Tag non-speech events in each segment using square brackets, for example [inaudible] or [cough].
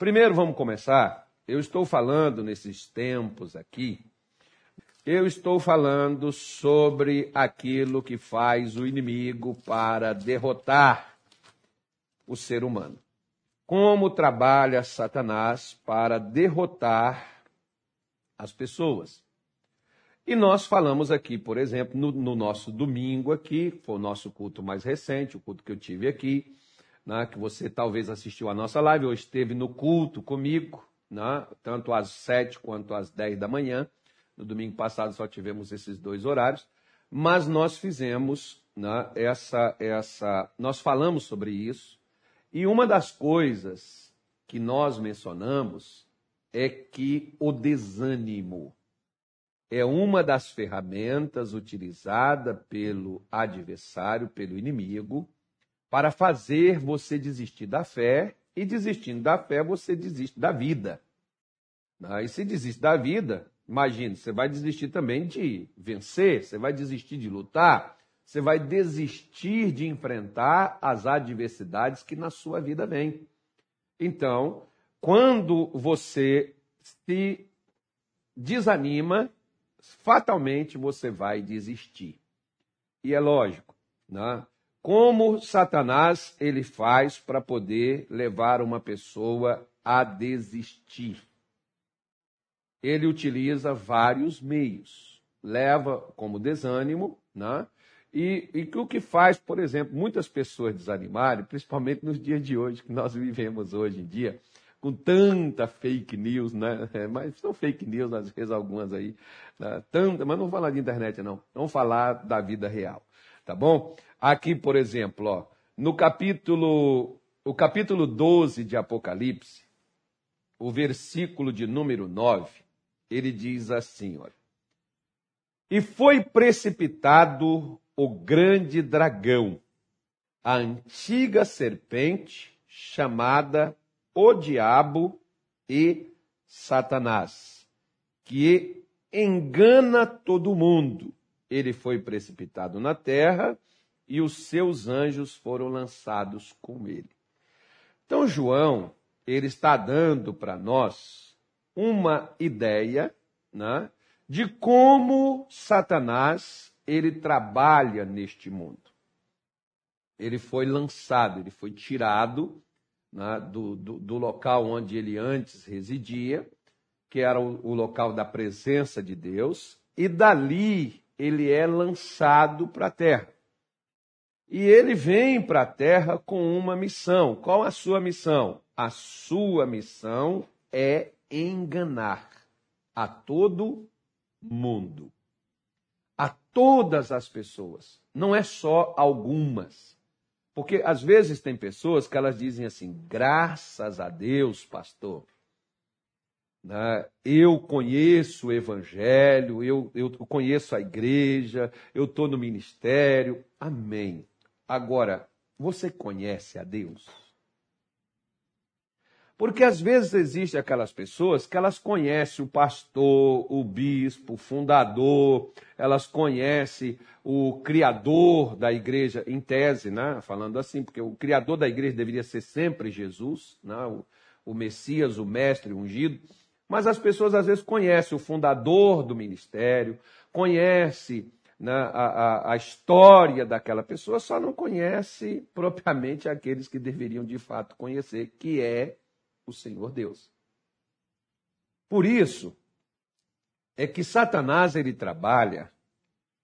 Primeiro, vamos começar. Eu estou falando nesses tempos aqui, eu estou falando sobre aquilo que faz o inimigo para derrotar o ser humano. Como trabalha Satanás para derrotar as pessoas. E nós falamos aqui, por exemplo, no, no, nosso domingo aqui, foi o nosso culto mais recente, o culto que eu tive aqui, né, que você talvez assistiu a nossa live ou esteve no culto comigo, né, tanto às sete quanto às dez da manhã. No domingo passado só tivemos esses dois horários, mas nós fizemos né, essa, essa, nós falamos sobre isso. E uma das coisas que nós mencionamos é que o desânimo é uma das ferramentas utilizada pelo adversário, pelo inimigo, para fazer você desistir da fé, e desistindo da fé, você desiste da vida. E se desiste da vida, imagine, você vai desistir também de vencer, você vai desistir de lutar, você vai desistir de enfrentar as adversidades que na sua vida vêm. Então, quando você se desanima, fatalmente você vai desistir. E é lógico, né? Como Satanás ele faz para poder levar uma pessoa a desistir? Ele utiliza vários meios. Leva como desânimo, né? E, e o que faz, por exemplo, muitas pessoas desanimarem, principalmente nos dias de hoje, que nós vivemos hoje em dia, com tanta fake news, né? [laughs] É, mas são fake news, às vezes algumas aí, né? tanta, mas não vamos falar de internet, não. Vamos falar da vida real, tá bom? Aqui, por exemplo, ó, no capítulo, o capítulo 12 de Apocalipse, o versículo de número 9, ele diz assim, olha. E foi precipitado o grande dragão, a antiga serpente chamada o diabo e Satanás, que engana todo mundo. Ele foi precipitado na terra e os seus anjos foram lançados com ele. Então, João, ele está dando para nós uma ideia né, de como Satanás ele trabalha neste mundo. Ele foi lançado, ele foi tirado né, do, do, do, local onde ele antes residia, que era o, o local da presença de Deus, e dali ele é lançado para a terra. E ele vem para a terra com uma missão. Qual a sua missão? A sua missão é enganar a todo mundo. A todas as pessoas. Não é só algumas. Porque às vezes tem pessoas que elas dizem assim: graças a Deus, pastor, né, eu conheço o Evangelho, eu, eu conheço a igreja, eu estou no ministério. Amém. Agora, você conhece a Deus? Porque às vezes existem aquelas pessoas que elas conhecem o pastor, o bispo, o fundador, elas conhecem o criador da igreja, em tese, né? falando assim, porque o criador da igreja deveria ser sempre Jesus, né? o, o Messias, o mestre ungido. Mas as pessoas às vezes conhecem o fundador do ministério, conhecem né, a, a, a, história daquela pessoa, só não conhece [laughs] propriamente aqueles que deveriam de fato conhecer, que é o Senhor Deus. Por isso é que Satanás ele trabalha.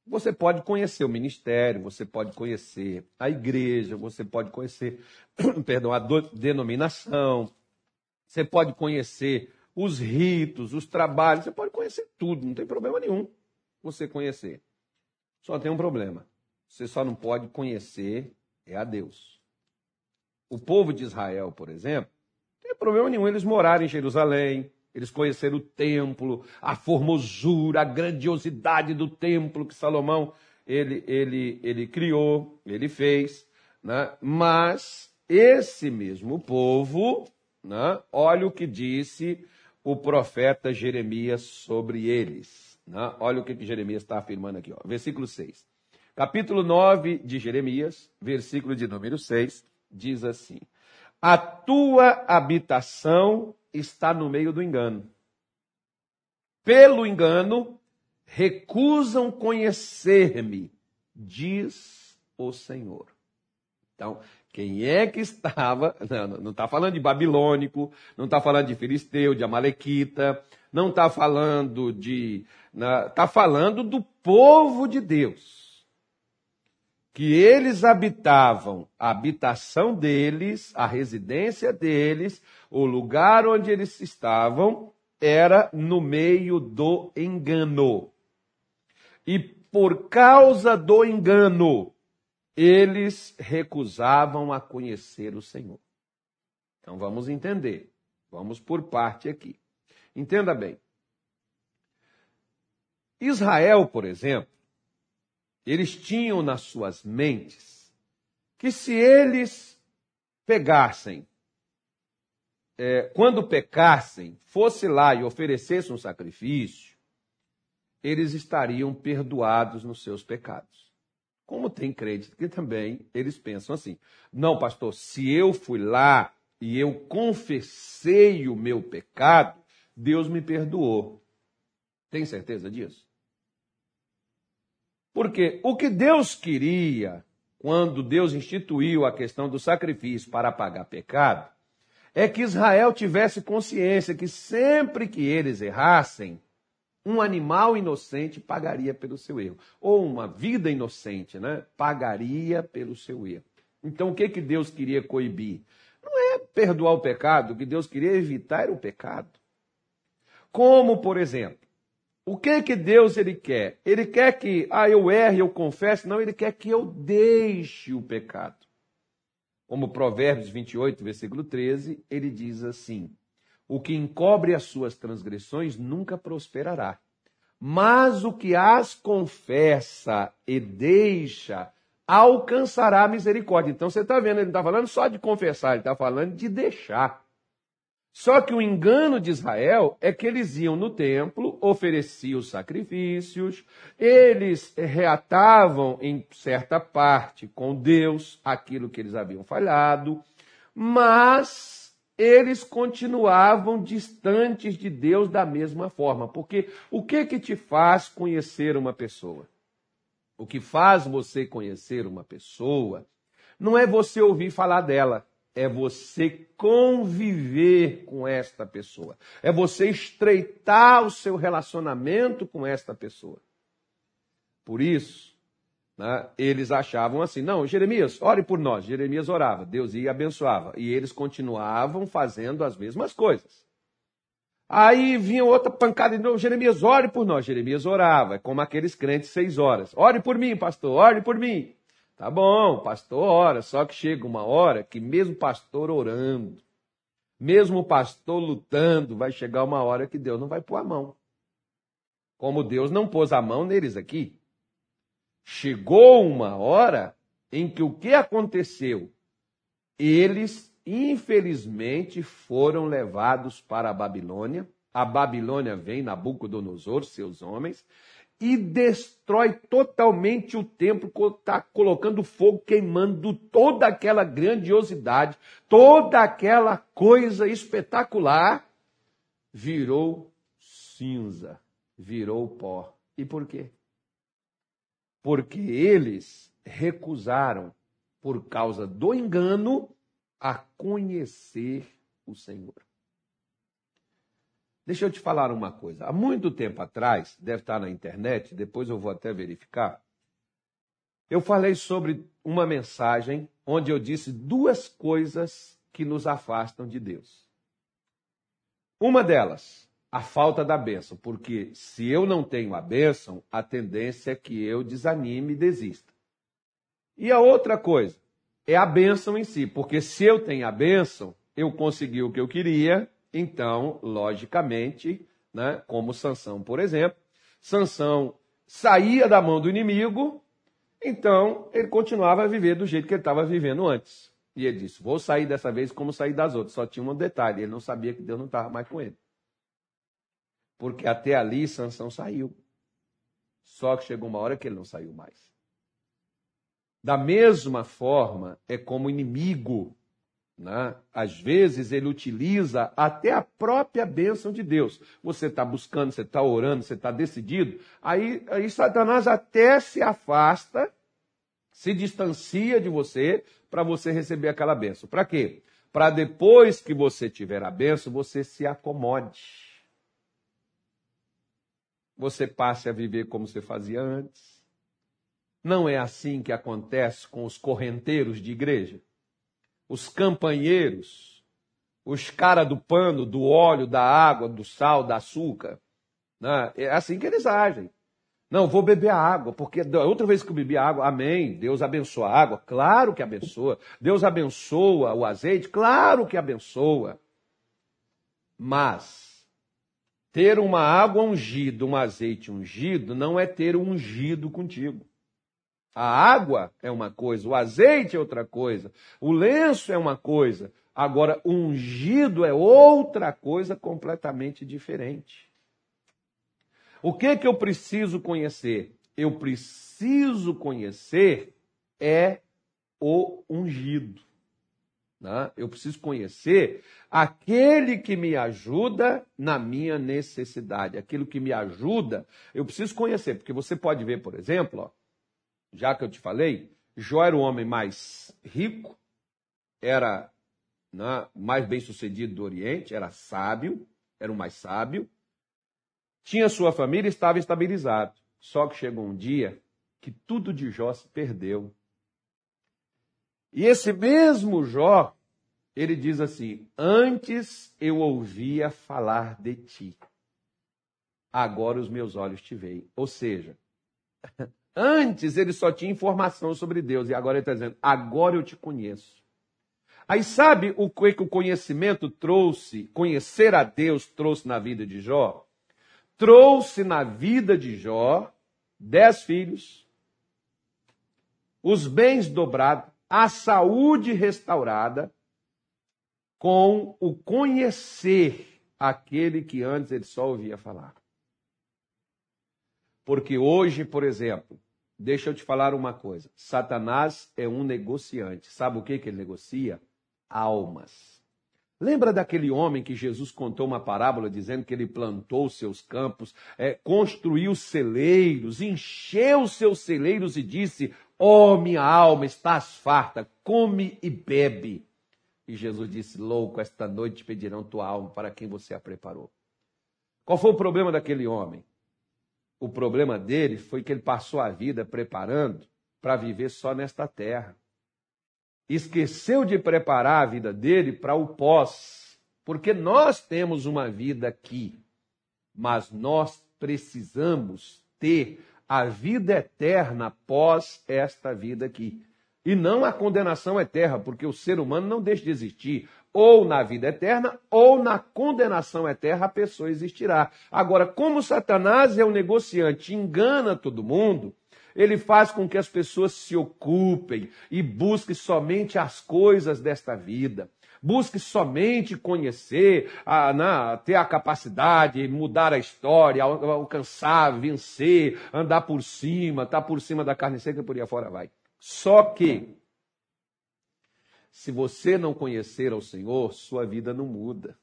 Você pode conhecer o ministério, você pode conhecer a igreja, você pode conhecer, [clears throat] perdão, a denominação, você pode conhecer os ritos, os trabalhos, você pode conhecer tudo, não tem problema nenhum você conhecer. Só tem um problema. Você só não pode conhecer é a Deus. O povo de Israel, por exemplo, não tem problema nenhum eles morarem em Jerusalém, eles conheceram o templo, a formosura, a grandiosidade do templo que Salomão ele, ele, ele criou, ele fez, né? mas esse mesmo povo, né? olha o que disse o profeta Jeremias sobre eles. Né? Olha o que, que Jeremias está afirmando aqui, ó. versículo 6. Capítulo 9 de Jeremias, versículo de número 6, diz assim: A tua habitação está no meio do engano. Pelo engano, recusam conhecer-me, diz o Senhor. Então, quem é que estava. [laughs] Não está falando de babilônico, não está falando de filisteu, de amalequita, não está falando de. Está falando do povo de Deus. Que eles habitavam a habitação deles, a residência deles, o lugar onde eles estavam, era no meio do engano. E por causa do engano, eles recusavam a conhecer o Senhor. Então vamos entender. Vamos por parte aqui. Entenda bem. Israel, por exemplo, eles tinham nas suas mentes que se eles pegassem, é, quando pecassem, fosse lá e oferecessem um sacrifício, eles estariam perdoados nos seus pecados. Como tem crente que também eles pensam assim: não, pastor, se eu fui lá e eu confessei o meu pecado, Deus me perdoou. Tem certeza disso? Porque o que Deus queria, quando Deus instituiu a questão do sacrifício para pagar pecado, é que Israel tivesse consciência que sempre que eles errassem, um animal inocente pagaria pelo seu erro. Ou uma vida inocente, né? Pagaria pelo seu erro. Então, o que, que Deus queria coibir? Não é perdoar o pecado, o que Deus queria evitar era o pecado. Como, por exemplo, o que que Deus ele quer? Ele quer que, ah, eu erre, eu confesse. Não, ele quer que eu deixe o pecado. Como Provérbios 28, versículo 13, ele diz assim: o que encobre as suas transgressões nunca prosperará. Mas o que as confessa e deixa alcançará a misericórdia. Então você está vendo, ele não está falando só de confessar, ele está falando de deixar. Só que o engano de Israel é que eles iam no templo, ofereciam sacrifícios, eles reatavam em certa parte com Deus aquilo que eles haviam falhado, mas eles continuavam distantes de Deus da mesma forma. Porque o que que te faz conhecer uma pessoa? O que faz você conhecer uma pessoa não é você ouvir falar dela, é você conviver com esta pessoa. É você estreitar o seu relacionamento com esta pessoa. Por isso, né, eles achavam assim: não, Jeremias, ore por nós. Jeremias orava, Deus ia e abençoava. E eles continuavam fazendo as mesmas coisas. Aí vinha outra pancada de novo: Jeremias, ore por nós. Jeremias orava, é como aqueles crentes seis horas: ore por mim, pastor, ore por mim. Tá bom, pastor ora, só que chega uma hora que, mesmo pastor orando, mesmo pastor lutando, vai chegar uma hora que Deus não vai pôr a mão. Como Deus não pôs a mão neles aqui. Chegou uma hora em que o que aconteceu? Eles, infelizmente, foram levados para a Babilônia. A Babilônia vem, Nabucodonosor, seus homens, e destrói totalmente o templo, está colocando fogo, queimando toda aquela grandiosidade, toda aquela coisa espetacular, virou cinza, virou pó. E por quê? porque eles recusaram, por causa do engano, a conhecer o Senhor. Deixa eu te falar uma coisa. Há muito tempo atrás, deve estar na internet, depois eu vou até verificar. Eu falei sobre uma mensagem onde eu disse duas coisas que nos afastam de Deus. Uma delas, a falta da bênção, porque se eu não tenho a bênção, a tendência é que eu desanime e desista. E a outra coisa é a bênção em si, porque se eu tenho a bênção, eu consegui o que eu queria, então, logicamente, né, como Sansão, por exemplo, Sansão saía da mão do inimigo, então ele continuava a viver do jeito que ele estava vivendo antes. E ele disse: Vou sair dessa vez como sair das outras. Só tinha um detalhe: ele não sabia que Deus não estava mais com ele porque até ali Sansão saiu. Só que chegou uma hora que ele não saiu mais. Da mesma forma, é como inimigo. Né? Às vezes ele utiliza até a própria bênção de Deus. Você está buscando, você está orando, você está decidido. Aí, aí Satanás até se afasta, se distancia de você para você receber aquela bênção. Para quê? Para depois que você tiver a bênção, você se acomode. Você passe a viver como você fazia antes. Não é assim que acontece com os correnteiros de igreja? Os campanheiros, os caras do pano, do óleo, da água, do sal, da açúcar. Né? É assim que eles agem. Não, vou beber a água, porque outra vez que eu bebi água, amém, Deus abençoa a água, claro que abençoa. Deus abençoa o azeite, claro que abençoa. Mas ter uma água ungida, um azeite ungido, não é ter um ungido contigo. A água é uma coisa, o azeite é outra coisa, o lenço é uma coisa. Agora, ungido é outra coisa completamente diferente. O que que eu preciso conhecer? Eu preciso conhecer é o ungido. Né? Eu preciso conhecer aquele que me ajuda na minha necessidade, aquilo que me ajuda, eu preciso conhecer, porque você pode ver, por exemplo, ó, já que eu te falei, Jó era o homem mais rico, era né, mais bem sucedido do Oriente, era sábio, era o mais sábio, tinha sua família e estava estabilizado. Só que chegou um dia que tudo de Jó se perdeu. E esse mesmo Jó, ele diz assim: Antes eu ouvia falar de ti, agora os meus olhos te veem. Ou seja, [laughs] Antes ele só tinha informação sobre Deus e agora ele está dizendo: agora eu te conheço. Aí sabe o que o conhecimento trouxe, conhecer a Deus trouxe na vida de Jó? Trouxe na vida de Jó dez filhos, os bens dobrados, a saúde restaurada, com o conhecer aquele que antes ele só ouvia falar. Porque hoje, por exemplo, Deixa eu te falar uma coisa. Satanás é um negociante. Sabe o que, que ele negocia? Almas. Lembra daquele homem que Jesus contou uma parábola dizendo que ele plantou seus campos, é, construiu celeiros, encheu seus celeiros e disse: Ó oh, minha alma, estás farta, come e bebe. E Jesus disse: Louco, esta noite pedirão tua alma para quem você a preparou. Qual foi o problema daquele homem? O problema dele foi que ele passou a vida preparando para viver só nesta terra. Esqueceu de preparar a vida dele para o pós, porque nós temos uma vida aqui, mas nós precisamos ter a vida eterna após esta vida aqui. E não a condenação eterna, porque o ser humano não deixa de existir ou na vida eterna, ou na condenação eterna, a pessoa existirá. Agora, como Satanás é um negociante, engana todo mundo, ele faz com que as pessoas se ocupem e busquem somente as coisas desta vida. Busque somente conhecer, a, na, ter a capacidade, mudar a história, alcançar, vencer, andar por cima, estar tá por cima da carne seca e por aí afora vai. Só que se você não conhecer ao Senhor, sua vida não muda.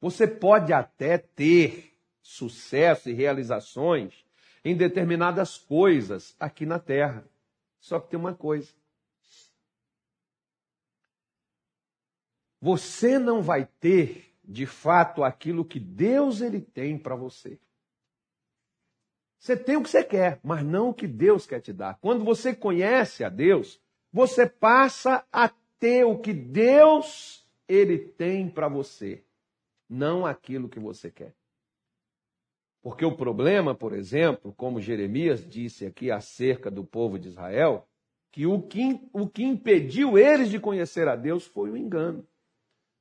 Você pode até ter sucesso e realizações em determinadas coisas aqui na terra. Só que tem uma coisa. Você não vai ter, de fato, aquilo que Deus ele tem para você. Você tem o que você quer, mas não o que Deus quer te dar. Quando você conhece a Deus, você passa a ter o que Deus ele tem para você, não aquilo que você quer. Porque o problema, por exemplo, como Jeremias disse aqui acerca do povo de Israel, que o que, o que impediu eles de conhecer a Deus foi o engano.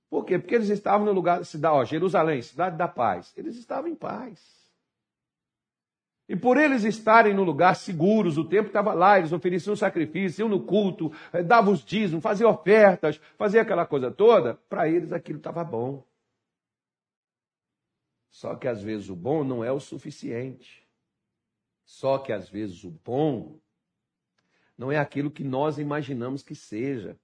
Por quê? Porque eles estavam no lugar da cidade, ó, Jerusalém, cidade da paz. Eles estavam em paz. E por eles estarem no lugar seguros, o tempo estava lá, eles ofereciam sacrifício, iam no culto, eh, davam os dízimos, faziam ofertas, faziam aquela coisa toda, para eles aquilo estava bom. Só que às vezes o bom não é o suficiente. Só que às vezes o bom não é aquilo que nós imaginamos que seja.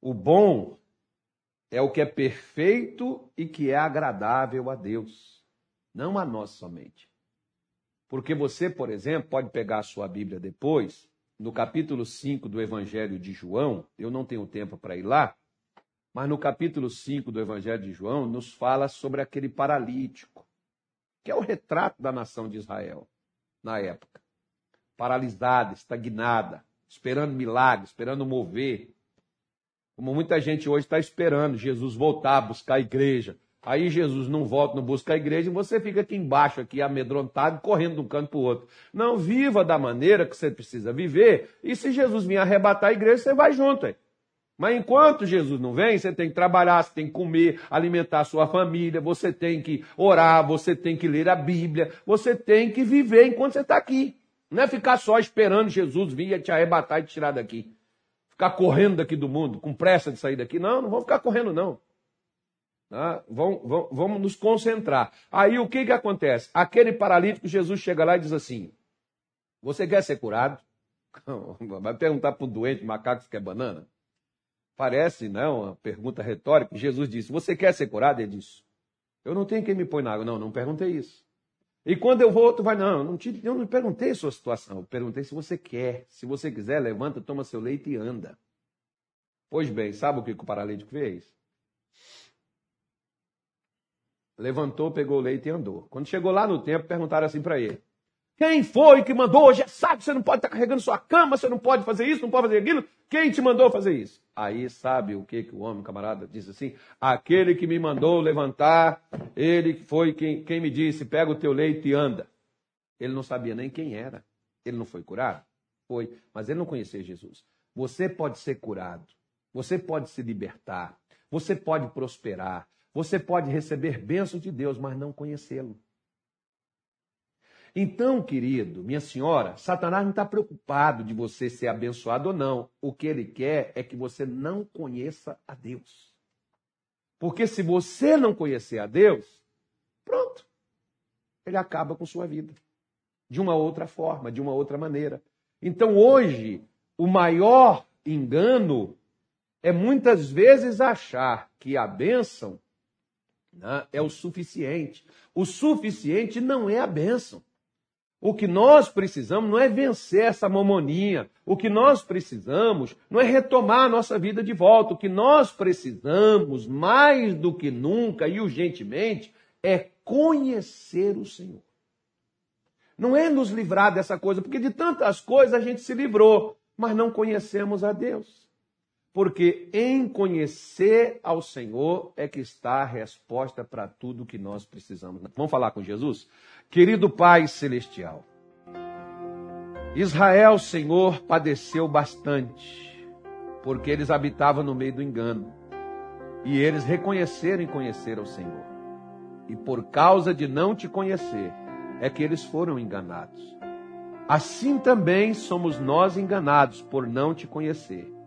O bom é o que é perfeito e que é agradável a Deus, não a nós somente. Porque você, por exemplo, pode pegar a sua Bíblia depois, no capítulo 5 do Evangelho de João, eu não tenho tempo para ir lá, mas no capítulo 5 do Evangelho de João, nos fala sobre aquele paralítico, que é o retrato da nação de Israel na época. Paralisada, estagnada, esperando milagre, esperando mover. Como muita gente hoje está esperando Jesus voltar buscar a igreja. Aí Jesus não volta, não busca a igreja e você fica aqui embaixo, aqui amedrontado, correndo de um canto para o outro. Não, viva da maneira que você precisa viver. E se Jesus vir arrebatar a igreja, você vai junto. Aí. Mas enquanto Jesus não vem, você tem que trabalhar, você tem que comer, alimentar a sua família, você tem que orar, você tem que ler a Bíblia, você tem que viver enquanto você está aqui. Não é ficar só esperando Jesus vir e te arrebatar e te tirar daqui. Ficar correndo daqui do mundo, com pressa de sair daqui. Não, não vamos ficar correndo, não. Tá? Vamos, vamos, vamos nos concentrar. Aí o que, que acontece? Aquele paralítico, Jesus chega lá e diz assim: Você quer ser curado? [laughs] Vai perguntar para um doente, macaco, se quer banana? Parece, não, né, uma pergunta retórica. Jesus disse: Você quer ser curado? Ele disse: Eu não tenho quem me põe na água. Não, não perguntei isso. E quando eu vou, tu vai, não, não te, eu não perguntei a sua situação. Eu perguntei se você quer. Se você quiser, levanta, toma seu leite e anda. Pois bem, sabe o que o paralítico fez? Levantou, pegou o leite e andou. Quando chegou lá no templo, perguntaram assim para ele: Quem foi que mandou? Já sabe, você não pode estar carregando sua cama, você não pode fazer isso, não pode fazer aquilo. Quem te mandou fazer isso? Aí sabe o que, que o homem, camarada, diz assim? Aquele que me mandou levantar, ele foi quem, quem me disse: pega o teu leite e anda. Ele não sabia nem quem era. Ele não foi curado? Foi, mas ele não conhecia Jesus. Você pode ser curado, você pode se libertar, você pode prosperar, você pode receber bênção de Deus, mas não conhecê-lo. Então, querido, minha senhora, Satanás não está preocupado de você ser abençoado ou não. O que ele quer é que você não conheça a Deus. Porque se você não conhecer a Deus, pronto, ele acaba com sua vida. De uma outra forma, de uma outra maneira. Então, hoje, o maior engano é muitas vezes achar que a bênção né, é o suficiente. O suficiente não é a bênção. O que nós precisamos não é vencer essa mamoninha. O que nós precisamos não é retomar a nossa vida de volta. O que nós precisamos, mais do que nunca e urgentemente, é conhecer o Senhor. Não é nos livrar dessa coisa, porque de tantas coisas a gente se livrou, mas não conhecemos a Deus porque em conhecer ao Senhor é que está a resposta para tudo que nós precisamos. Vamos falar com Jesus? Querido Pai Celestial, Israel, Senhor, padeceu bastante, porque eles habitavam no meio do engano. E eles reconheceram e conheceram o Senhor. E por causa de não te conhecer, é que eles foram enganados. Assim também somos nós enganados por não te conhecer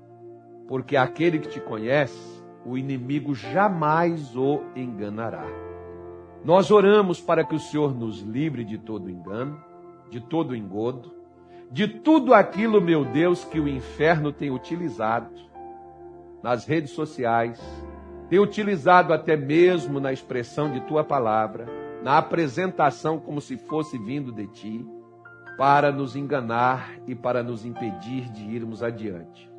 porque aquele que te conhece, o inimigo jamais o enganará. Nós oramos para que o Senhor nos livre de todo engano, de todo engodo, de tudo aquilo, meu Deus, que o inferno tem utilizado nas redes sociais, tem utilizado até mesmo na expressão de tua palavra, na apresentação como se fosse vindo de ti, para nos enganar e para nos impedir de irmos adiante.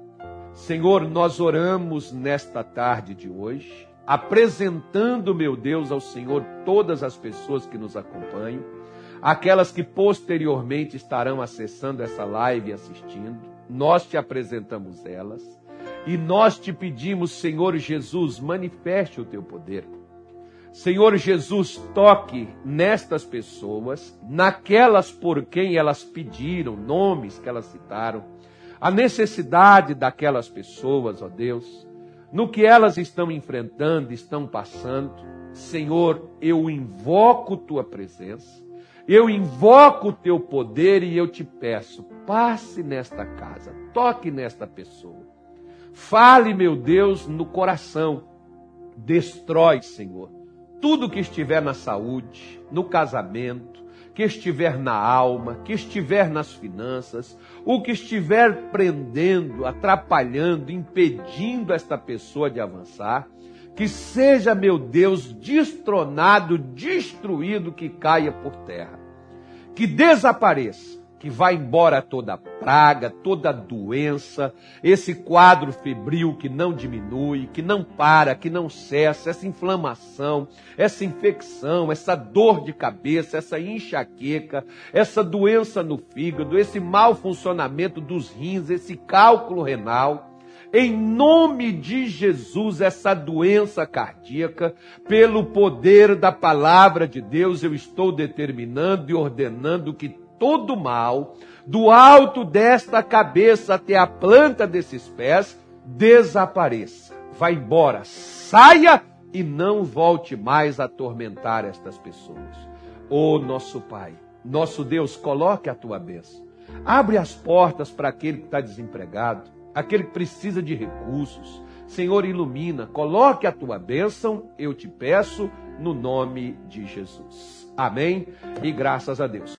Senhor, nós oramos nesta tarde de hoje, apresentando, meu Deus, ao Senhor todas as pessoas que nos acompanham, aquelas que posteriormente estarão acessando essa live e assistindo. Nós te apresentamos elas e nós te pedimos, Senhor Jesus, manifeste o teu poder. Senhor Jesus, toque nestas pessoas, naquelas por quem elas pediram, nomes que elas citaram a necessidade daquelas pessoas, ó Deus, no que elas estão enfrentando, estão passando. Senhor, eu invoco tua presença, eu invoco o teu poder e eu te peço, passe nesta casa, toque nesta pessoa. Fale, meu Deus, no coração. Destrói, Senhor, tudo que estiver na saúde, no casamento, que estiver na alma, que estiver nas finanças, o que estiver prendendo, atrapalhando, impedindo esta pessoa de avançar, que seja, meu Deus, destronado, destruído, que caia por terra, que desapareça que vai embora toda praga, toda doença, esse quadro febril que não diminui, que não para, que não cessa, essa inflamação, essa infecção, essa dor de cabeça, essa enxaqueca, essa doença no fígado, esse mau funcionamento dos rins, esse cálculo renal. Em nome de Jesus, essa doença cardíaca, pelo poder da palavra de Deus, eu estou determinando e ordenando que todo mal, do alto desta cabeça até a planta desses pés, desapareça. Vá embora, saia e não volte mais a atormentar estas pessoas. Ô oh, nosso Pai, nosso Deus, coloque a tua bênção. Abre as portas para aquele que está desempregado, aquele que precisa de recursos. Senhor, ilumina, coloque a tua bênção, eu te peço, no nome de Jesus. Amém e graças a Deus.